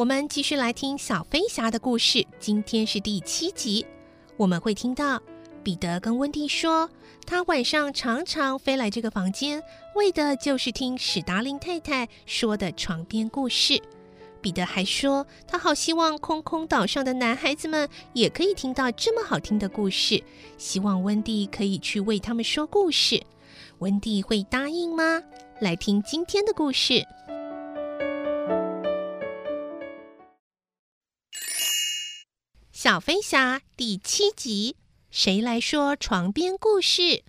我们继续来听小飞侠的故事。今天是第七集，我们会听到彼得跟温蒂说，他晚上常常飞来这个房间，为的就是听史达林太太说的床边故事。彼得还说，他好希望空空岛上的男孩子们也可以听到这么好听的故事，希望温蒂可以去为他们说故事。温蒂会答应吗？来听今天的故事，《小飞侠》第七集。谁来说床边故事？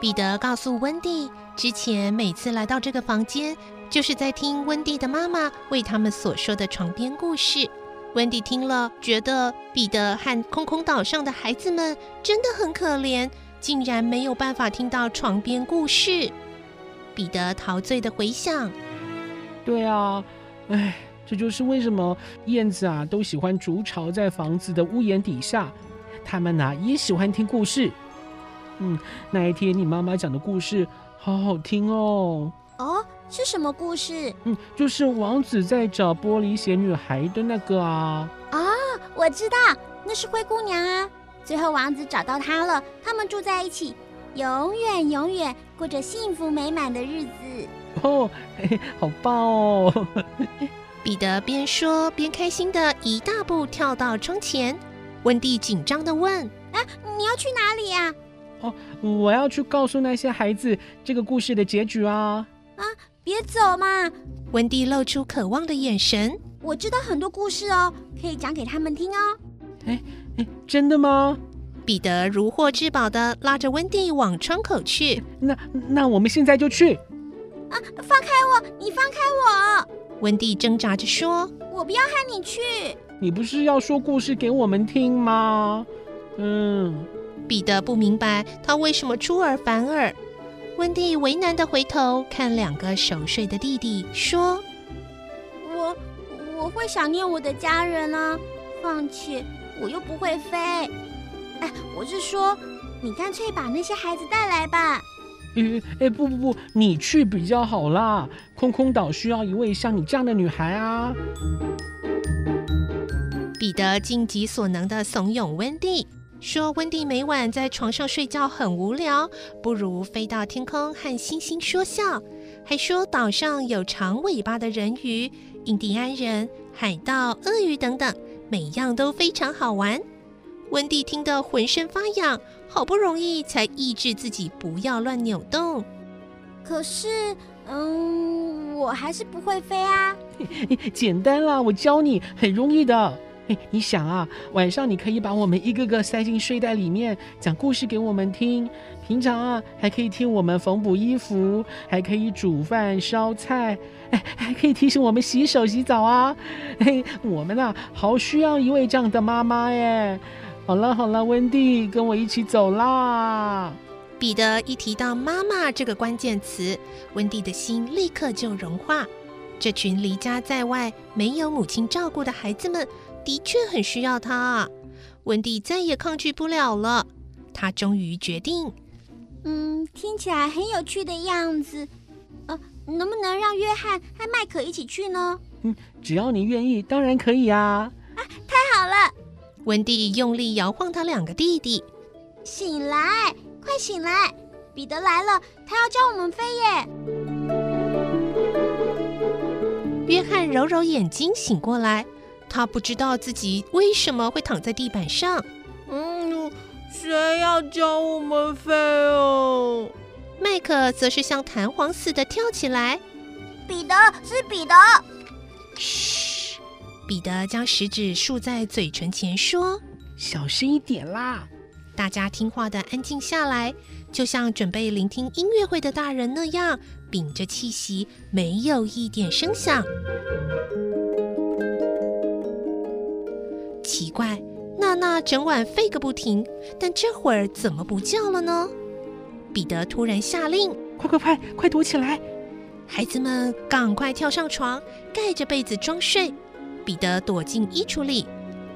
彼得告诉温蒂，之前每次来到这个房间，就是在听温蒂的妈妈为他们所说的床边故事。温蒂听了，觉得彼得和空空岛上的孩子们真的很可怜，竟然没有办法听到床边故事。彼得陶醉的回想：“对啊，哎，这就是为什么燕子啊都喜欢筑巢在房子的屋檐底下，他们呐也喜欢听故事。”嗯，那一天你妈妈讲的故事好好听哦。哦，是什么故事？嗯，就是王子在找玻璃鞋女孩的那个啊。啊、哦，我知道，那是灰姑娘啊。最后王子找到她了，他们住在一起，永远永远过着幸福美满的日子。哦，嘿嘿，好棒哦！彼得边说边开心的一大步跳到窗前。温蒂紧张的问：“啊，你要去哪里呀？”哦，我要去告诉那些孩子这个故事的结局啊！啊，别走嘛！温蒂露出渴望的眼神。我知道很多故事哦，可以讲给他们听哦。哎哎，真的吗？彼得如获至宝的拉着温蒂往窗口去。那那我们现在就去。啊，放开我！你放开我！温蒂挣扎着说：“我不要和你去。”你不是要说故事给我们听吗？嗯。彼得不明白他为什么出尔反尔。温蒂为难的回头看两个熟睡的弟弟，说：“我我会想念我的家人啊，况且我又不会飞。哎，我是说，你干脆把那些孩子带来吧。”“哎哎，不不不，你去比较好啦。空空岛需要一位像你这样的女孩啊。”彼得尽己所能的怂恿温蒂。说温蒂每晚在床上睡觉很无聊，不如飞到天空和星星说笑。还说岛上有长尾巴的人鱼、印第安人、海盗、鳄鱼等等，每样都非常好玩。温蒂听得浑身发痒，好不容易才抑制自己不要乱扭动。可是，嗯，我还是不会飞啊。简单啦，我教你，很容易的。你想啊，晚上你可以把我们一个个塞进睡袋里面，讲故事给我们听。平常啊，还可以听我们缝补衣服，还可以煮饭烧菜，哎，还可以提醒我们洗手洗澡啊。嘿，我们啊，好需要一位这样的妈妈耶。好了好了，温蒂，跟我一起走啦。彼得一提到妈妈这个关键词，温蒂的心立刻就融化。这群离家在外、没有母亲照顾的孩子们。的确很需要他啊，温蒂再也抗拒不了了。他终于决定，嗯，听起来很有趣的样子。呃，能不能让约翰和麦克一起去呢？嗯，只要你愿意，当然可以啊。啊，太好了！温蒂用力摇晃他两个弟弟。醒来，快醒来！彼得来了，他要教我们飞耶！约翰揉揉眼睛，醒过来。他不知道自己为什么会躺在地板上。嗯，谁要教我们飞哦？麦克则是像弹簧似的跳起来。彼得，是彼得。嘘，彼得将食指竖在嘴唇前说：“小声一点啦。”大家听话的安静下来，就像准备聆听音乐会的大人那样，屏着气息，没有一点声响。怪，娜娜整晚吠个不停，但这会儿怎么不叫了呢？彼得突然下令：“快快快，快躲起来！”孩子们赶快跳上床，盖着被子装睡。彼得躲进衣橱里，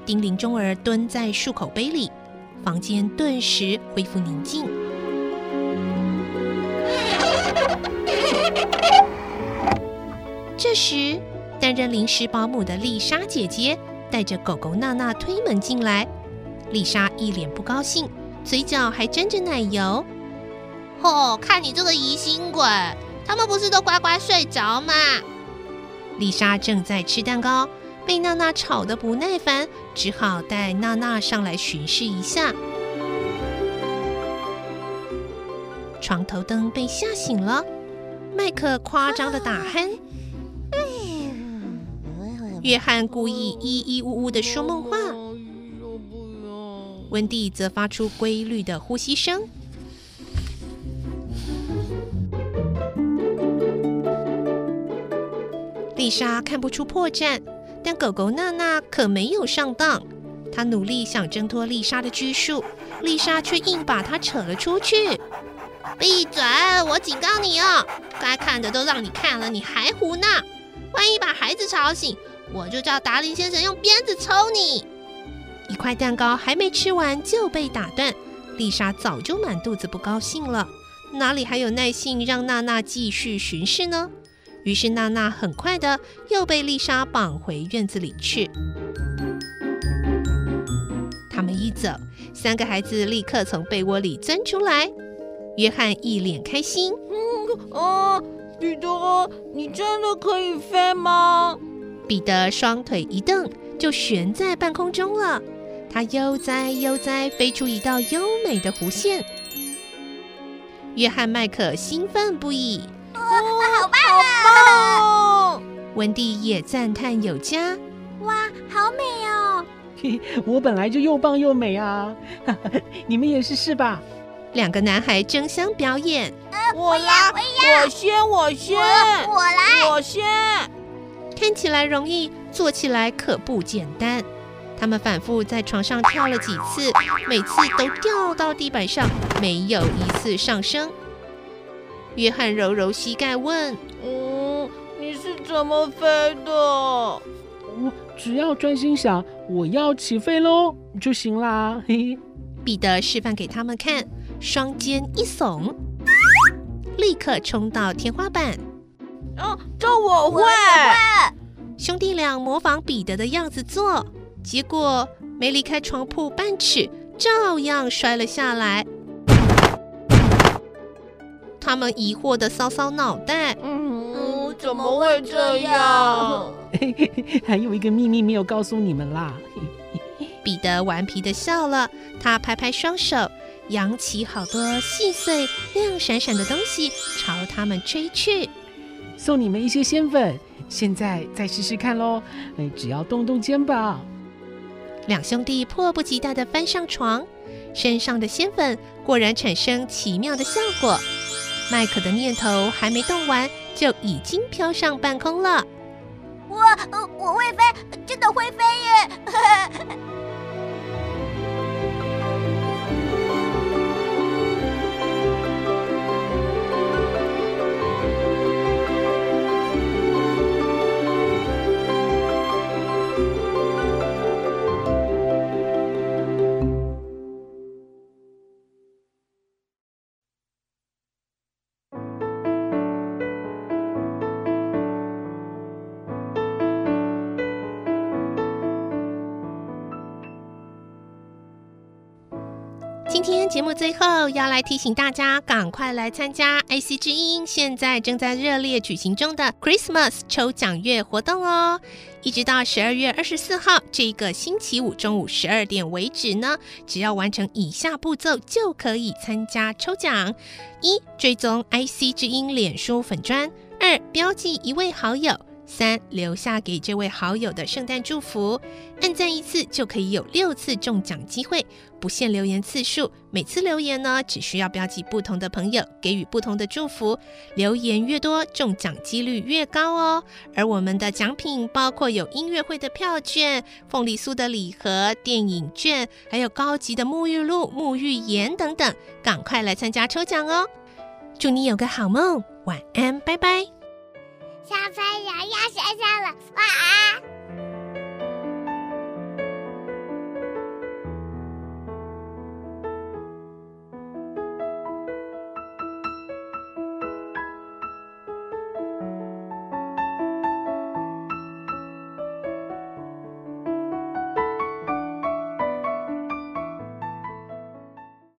叮铃钟儿蹲在漱口杯里，房间顿时恢复宁静。这时，担任临时保姆的丽莎姐姐带着狗狗娜娜推门进来。丽莎一脸不高兴，嘴角还沾着奶油。哦，看你这个疑心鬼！他们不是都乖乖睡着吗？丽莎正在吃蛋糕，被娜娜吵得不耐烦，只好带娜娜上来巡视一下。床头灯被吓醒了，麦克夸张的打鼾。约翰故意咿咿呜呜的说梦话，温蒂则发出规律的呼吸声。丽莎看不出破绽，但狗狗娜娜可没有上当。她努力想挣脱丽莎的拘束，丽莎却硬把她扯了出去。闭嘴！我警告你哦，该看的都让你看了，你还胡闹！万一把孩子吵醒，我就叫达林先生用鞭子抽你！一块蛋糕还没吃完就被打断，丽莎早就满肚子不高兴了，哪里还有耐性让娜娜继续巡视呢？于是娜娜很快的又被丽莎绑回院子里去。他们一走，三个孩子立刻从被窝里钻出来。约翰一脸开心：“嗯，啊，彼得，你真的可以飞吗？”彼得双腿一蹬，就悬在半空中了。他悠哉悠哉飞出一道优美的弧线。约翰、麦克兴奋不已。哇，好棒啊！好棒哦！温蒂也赞叹有加。哇，好美哦！我本来就又棒又美啊！你们也是是吧？两个男孩争相表演。我来，我先，我先，我，我来，我先。看起来容易，做起来可不简单。他们反复在床上跳了几次，每次都掉到地板上，没有一次上升。约翰揉揉膝盖问：“嗯，你是怎么飞的？”“我只要专心想我要起飞喽就行啦。”嘿，彼得示范给他们看，双肩一耸，立刻冲到天花板。“哦，这我会。”兄弟俩模仿彼得的样子做，结果没离开床铺半尺，照样摔了下来。他们疑惑的搔搔脑袋，嗯，怎么会这样？还有一个秘密没有告诉你们啦。彼得顽皮的笑了，他拍拍双手，扬起好多细碎、亮闪闪的东西朝他们吹去。送你们一些仙粉，现在再试试看喽。只要动动肩膀。两兄弟迫不及待地翻上床，身上的仙粉果然产生奇妙的效果。麦克的念头还没动完，就已经飘上半空了。我，我会飞，真的会飞耶！今天节目最后要来提醒大家，赶快来参加 IC 之音现在正在热烈举行中的 Christmas 抽奖月活动哦！一直到十二月二十四号这个星期五中午十二点为止呢，只要完成以下步骤就可以参加抽奖：一、追踪 IC 之音脸书粉砖；二、标记一位好友。三，留下给这位好友的圣诞祝福，按赞一次就可以有六次中奖机会，不限留言次数，每次留言呢只需要标记不同的朋友，给予不同的祝福，留言越多，中奖几率越高哦。而我们的奖品包括有音乐会的票券、凤梨酥的礼盒、电影券，还有高级的沐浴露、沐浴盐等等，赶快来参加抽奖哦！祝你有个好梦，晚安，拜拜。小朋友要睡觉了，晚安。